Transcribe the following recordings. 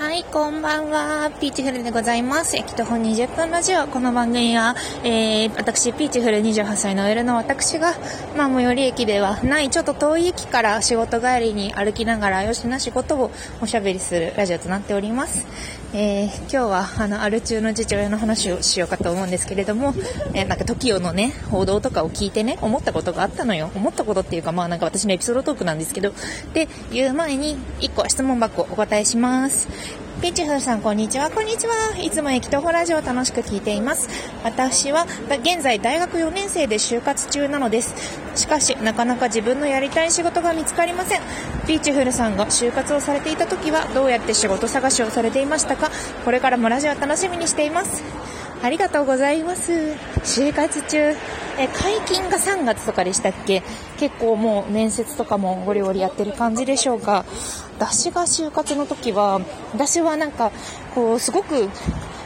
はい、こんばんは。ピーチフルでございます。駅徒歩20分ラジオ。この番組は、えー、私、ピーチフル28歳の L の私が、まあ、最寄り駅ではない、ちょっと遠い駅から仕事帰りに歩きながら、よしな仕事をおしゃべりするラジオとなっております。えー、今日は、あの、アル中の父親の話をしようかと思うんですけれども、えー、なんか TOKIO のね、報道とかを聞いてね、思ったことがあったのよ。思ったことっていうか、まあなんか私のエピソードトークなんですけど、で、言う前に、1個質問箱お答えします。ピーチフーさん、こんにちは。こんにちは。いつも駅徒歩ラジオを楽しく聞いています。私は、現在大学4年生で就活中なのです。しかし、なかなか自分のやりたい仕事が見つかりません。ピーチフルさんが就活をされていた時は、どうやって仕事探しをされていましたか？これからもラジオ楽しみにしています。ありがとうございます。就活中、え、解禁が3月とかでしたっけ？結構もう面接とかもゴリゴリやってる感じでしょうか。私が就活の時は、私はなんか、こう、すごく、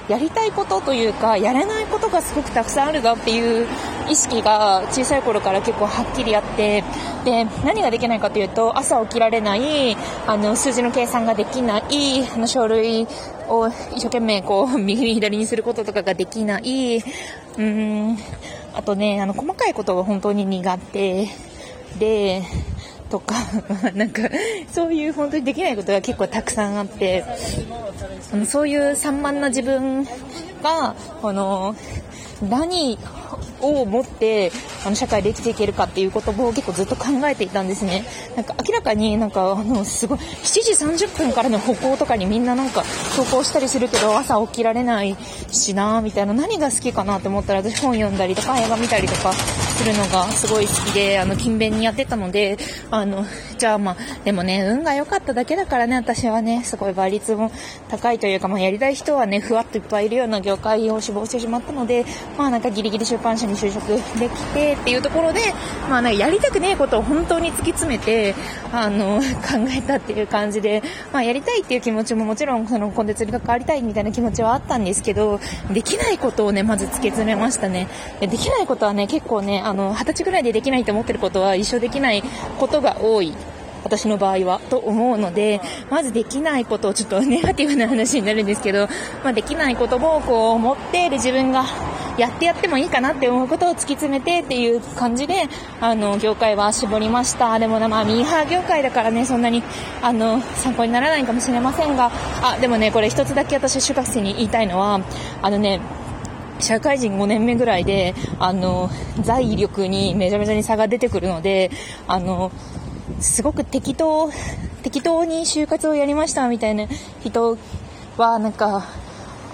やりたいことというか、やれないことがすごくたくさんあるなっていう意識が小さい頃から結構はっきりあって、で、何ができないかというと、朝起きられない、あの、数字の計算ができない、あの、書類を一生懸命こう、右に左にすることとかができない、うーん、あとね、あの、細かいことが本当に苦手で、とか、なんか、そういう本当にできないことが結構たくさんあって、あのそういう散漫な自分が、あの、何を持って、あの、社会で生きていけるかっていうことを結構ずっと考えていたんですね。なんか明らかになんか、あの、すごい、7時30分からの歩行とかにみんななんか投稿したりするけど、朝起きられないしなみたいな、何が好きかなって思ったら私本読んだりとか映画見たりとかするのがすごい好きで、あの、勤勉にやってたので、あの、じゃあまあ、でもね、運が良かっただけだからね、私はね、すごい倍率も高いというか、まあ、やりたい人はね、ふわっといっぱいいるような業界を志望してしまったので、まあなんかギリギリ出版社に就職できてっていうところで、まあなんかやりたくねえことを本当に突き詰めて、あの、考えたっていう感じで、まあやりたいっていう気持ちももちろんそのコンテンツに関わりたいみたいな気持ちはあったんですけど、できないことをね、まず突き詰めましたね。できないことはね、結構ね、あの、二十歳ぐらいでできないと思ってることは一生できないことが多い。私の場合は、と思うので、まずできないことをちょっとネガティブな話になるんですけど、まあ、できないこともこう思って、で自分がやってやってもいいかなって思うことを突き詰めてっていう感じで、あの、業界は絞りました。でもまあ、ミーハー業界だからね、そんなに、あの、参考にならないかもしれませんが、あ、でもね、これ一つだけ私、就活生に言いたいのは、あのね、社会人5年目ぐらいで、あの、財力にめちゃめちゃに差が出てくるので、あの、すごく適当、適当に就活をやりましたみたいな人は、なんか、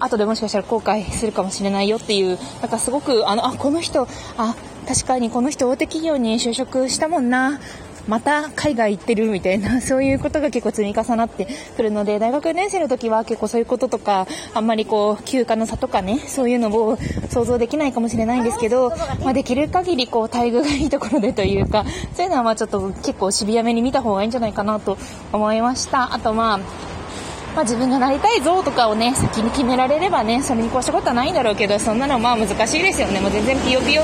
後でもしかしたら後悔するかもしれないよっていう、なんかすごく、あの、あ、この人、あ、確かにこの人大手企業に就職したもんな、また海外行ってるみたいな、そういうことが結構積み重なってくるので、大学4年生の時は結構そういうこととか、あんまりこう、休暇の差とかね、そういうのを想像できないかもしれないんですけど、まあ、できる限りこう、待遇がいいところでというか、そういうのはまあちょっと結構シビアめに見た方がいいんじゃないかなと思いました。あとまあ、まあ、自分がなりたい像とかをね、先に決められればね、それに越したことはないんだろうけど、そんなのまあ難しいですよね。もう全然ピヨピヨ、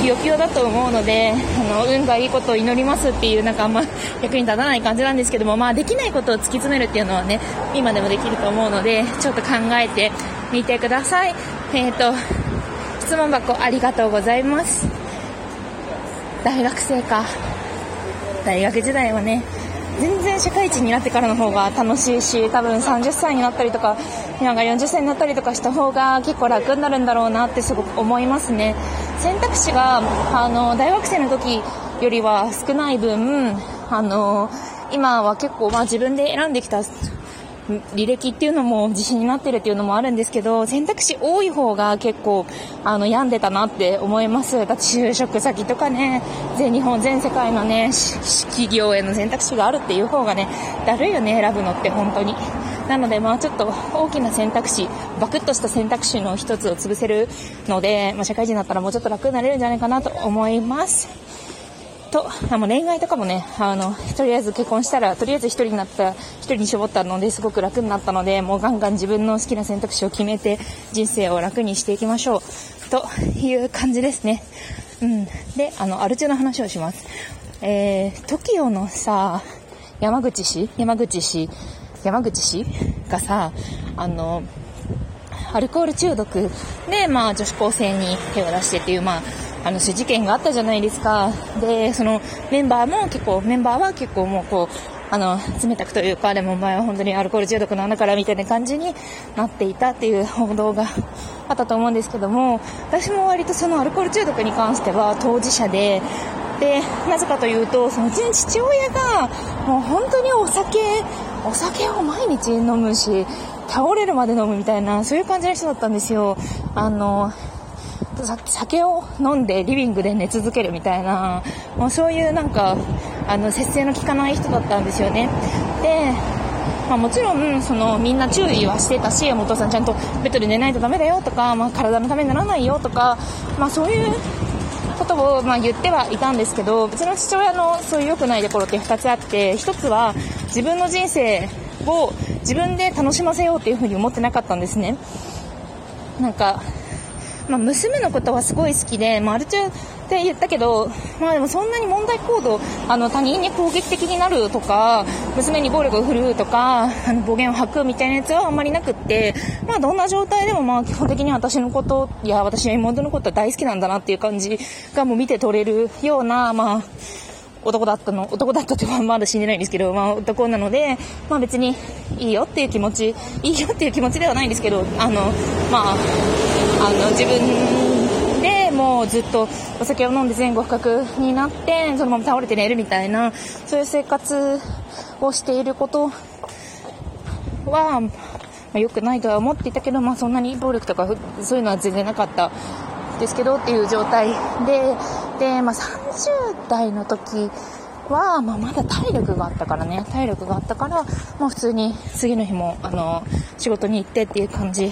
ピヨピヨだと思うので、あの、運がいいことを祈りますっていう、なんかあんま 役に立たない感じなんですけども、まあできないことを突き詰めるっていうのはね、今でもできると思うので、ちょっと考えてみてください。えっ、ー、と、質問箱ありがとうございます。大学生か。大学時代はね、全然社会人になってからの方が楽しいし多分30歳になったりとか今が40歳になったりとかした方が結構楽になるんだろうなってすごく思いますね選択肢があの大学生の時よりは少ない分あの今は結構、まあ、自分で選んできた履歴っていうのも自信になってるっていうのもあるんですけど、選択肢多い方が結構、あの、病んでたなって思います。就職先とかね、全日本、全世界のね、企業への選択肢があるっていう方がね、だるいよね、選ぶのって本当に。なので、まあちょっと大きな選択肢、バクッとした選択肢の一つを潰せるので、まあ社会人だったらもうちょっと楽になれるんじゃないかなと思います。と、あの恋愛とかもね、あの、とりあえず結婚したら、とりあえず一人になった、一人に絞ったのですごく楽になったので、もうガンガン自分の好きな選択肢を決めて、人生を楽にしていきましょう。という感じですね。うん。で、あの、アル中の話をします。えー、TOKIO のさ、山口市？山口市山口氏がさ、あの、アルコール中毒で、まあ、女子高生に手を出してっていう、まあ、あの、事件があったじゃないですか。で、そのメンバーも結構、メンバーは結構もうこう、あの、冷たくというか、でもお前は本当にアルコール中毒なんだからみたいな感じになっていたっていう報道があったと思うんですけども、私も割とそのアルコール中毒に関しては当事者で、で、なぜかというと、そのうちの父親が、もう本当にお酒、お酒を毎日飲むし、倒れるまで飲むみたいな、そういう感じの人だったんですよ。あの、酒を飲んでリビングで寝続けるみたいな、もうそういうなんか、あの、節制の効かない人だったんですよね。で、まあ、もちろん、その、みんな注意はしてたし、お父さんちゃんとベッドで寝ないとダメだよとか、まあ、体のためにならないよとか、まあ、そういうことを、まあ、言ってはいたんですけど、うちの父親のそういう良くないところって2つあって、1つは自分の人生を自分で楽しませようっていうふうに思ってなかったんですね。なんか、まあ、娘のことはすごい好きで、まあ、アル中って言ったけど、まあでもそんなに問題行動、あの他人に攻撃的になるとか、娘に暴力を振るうとか、あの暴言を吐くみたいなやつはあんまりなくって、まあどんな状態でもまあ基本的に私のことや私の妹のことは大好きなんだなっていう感じがもう見て取れるような、まあ、男だったの、男だったってはまだ死んでないんですけど、まあ男なので、まあ別にいいよっていう気持ち、いいよっていう気持ちではないんですけど、あの、まあ、あの、自分でもうずっとお酒を飲んで前後不覚になって、そのまま倒れて寝るみたいな、そういう生活をしていることは、まあ、良くないとは思っていたけど、まあそんなに暴力とかそういうのは全然なかったですけどっていう状態で、で、まあ、30代の時は、まあ、まだ体力があったからね、体力があったから、まあ、普通に次の日も、あの、仕事に行ってっていう感じ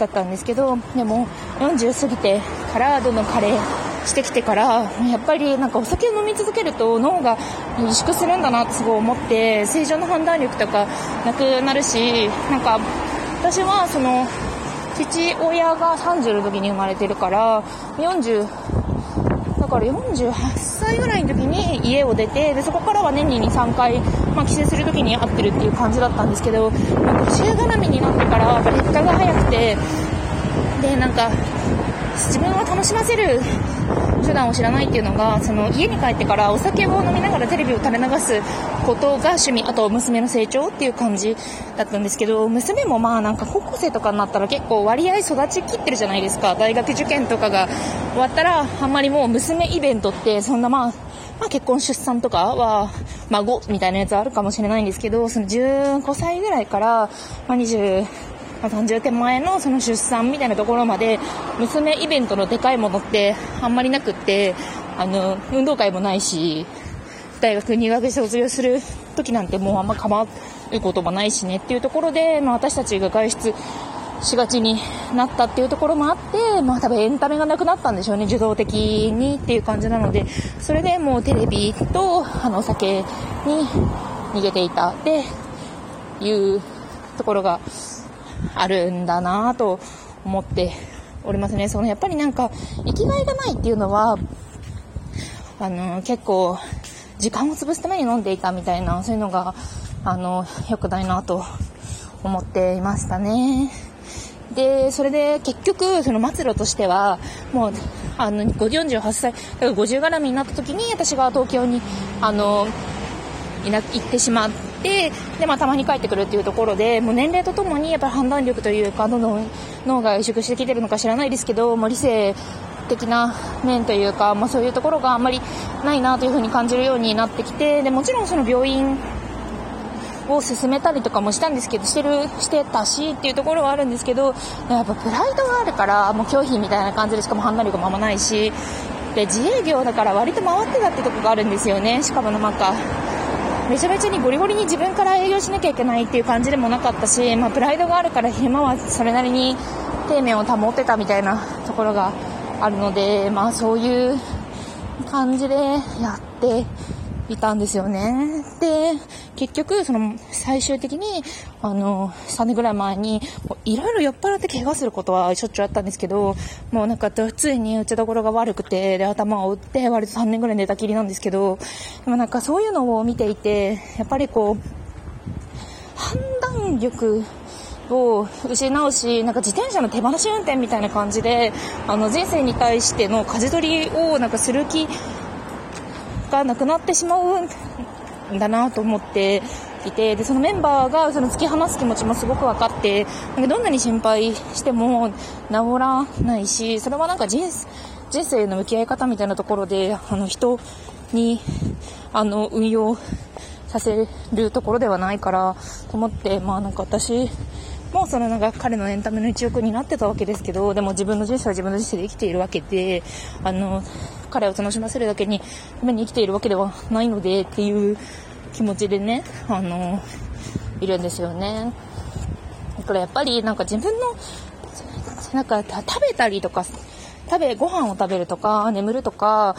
だったんですけど、でも、40過ぎてからどんどん加齢してきてから、やっぱりなんかお酒を飲み続けると脳が萎縮するんだなってすごい思って、正常な判断力とかなくなるし、なんか、私はその、父親が30の時に生まれてるから、40、から48歳ぐらいの時に家を出て、で、そこからは年に2、3回、まあ、帰省する時に会ってるっていう感じだったんですけど、なんか週絡みになってから、やっぱ劣化が早くて、で、なんか、自分を楽しませる手段を知らないっていうのが、その家に帰ってからお酒を飲みながらテレビを垂れ流すことが趣味、あと娘の成長っていう感じだったんですけど、娘もまあなんか高校生とかになったら結構割合育ちきってるじゃないですか。大学受験とかが終わったら、あんまりもう娘イベントってそんなまあ、まあ結婚出産とかは、孫みたいなやつあるかもしれないんですけど、その15歳ぐらいから、まあ20、まあ、30手前のその出産みたいなところまで、娘イベントのでかいものってあんまりなくって、あの、運動会もないし、大学入学して卒業する時なんてもうあんま構うこともないしねっていうところで、まあ私たちが外出しがちになったっていうところもあって、まあ多分エンタメがなくなったんでしょうね、受動的にっていう感じなので、それでもうテレビと、あの、お酒に逃げていたっていうところがあるんだなと思っておりますね。そのやっぱりなんか、生きがいがないっていうのは、あの、結構、時間を潰すために飲んでいたみたいな、そういうのが、あの、良くないなと思っていましたね。で、それで結局、その末路としては、もう、あの、48歳、だから50絡みになった時に、私が東京に、あの、いな、行ってしまって、で、まあ、たまに帰ってくるっていうところで、もう年齢とともにやっぱり判断力というか、どんどん脳が萎縮してきてるのか知らないですけど、もう理性的な面というか、まあ、そういうところがあんまりないなというふうに感じるようになってきて、で、もちろんその病院を進めたりとかもしたんですけど、してる、してたしっていうところはあるんですけど、やっぱプライドがあるから、もう拒否みたいな感じでしかも判断力もあんまないし、で、自営業だから割と回ってたってとこがあるんですよね。しかもなんか、めちゃめちゃにゴリゴリに自分から営業しなきゃいけないっていう感じでもなかったし、まあ、プライドがあるから昼間はそれなりに底面を保ってたみたいなところがあるので、まあそういう感じでやっていたんですよね。で、結局、その、最終的に、あの、3年ぐらい前に、いろいろ酔っ払って怪我することはしょっちゅうあったんですけど、もうなんか、ついに打ちどころが悪くて、で、頭を打って、割と3年ぐらい寝たきりなんですけど、でもなんかそういうのを見ていて、やっぱりこう、判断力を失うし、なんか自転車の手放し運転みたいな感じで、あの人生に対しての舵取りをなんかする気がなくなってしまうんだなと思っていて、で、そのメンバーがその突き放す気持ちもすごく分かって、なんかどんなに心配しても治らないし、それはなんか人人生の向き合い方みたいなところで、あの人に、あの、運用させるところではないから、と思って、まあなんか私もうそのなんか彼のエンタメの一翼になってたわけですけど、でも自分の人生は自分の人生で生きているわけで、あの、彼を楽しませるだけに、ために生きているわけではないのでっていう気持ちでね、あの、いるんですよね。だからやっぱりなんか自分の、なんか食べたりとか、食べ、ご飯を食べるとか、眠るとか、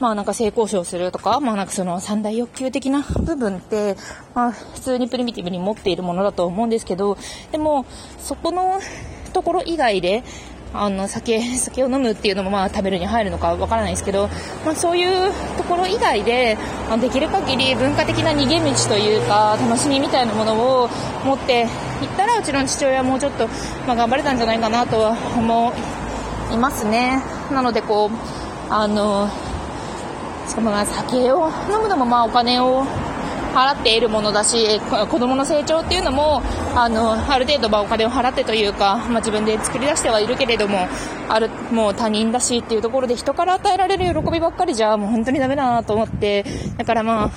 まあなんか性交渉するとか、まあなんかその三大欲求的な部分って、まあ普通にプリミティブに持っているものだと思うんですけど、でもそこのところ以外で、あの酒 酒を飲むっていうのもまあ食べるに入るのかわからないですけど、まあ、そういうところ以外でできる限り文化的な逃げ道というか楽しみみたいなものを持っていったらうちの父親はもうちょっと、まあ、頑張れたんじゃないかなとは思いますね。なのでこうあのしかも酒を飲むのもまあお金を払っているものだし、子供の成長っていうのも、あの、ある程度まお金を払ってというか、まあ自分で作り出してはいるけれども、ある、もう他人だしっていうところで人から与えられる喜びばっかりじゃもう本当にダメだなと思って、だからまあ、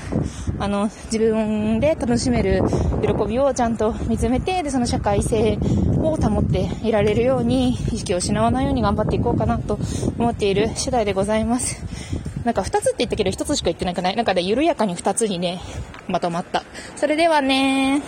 あの、自分で楽しめる喜びをちゃんと見つめて、で、その社会性を保っていられるように、意識を失わないように頑張っていこうかなと思っている次第でございます。なんか2つって言ったけど1つしか言ってなくない？なんかね、緩やかに2つにね、まとまった。それではね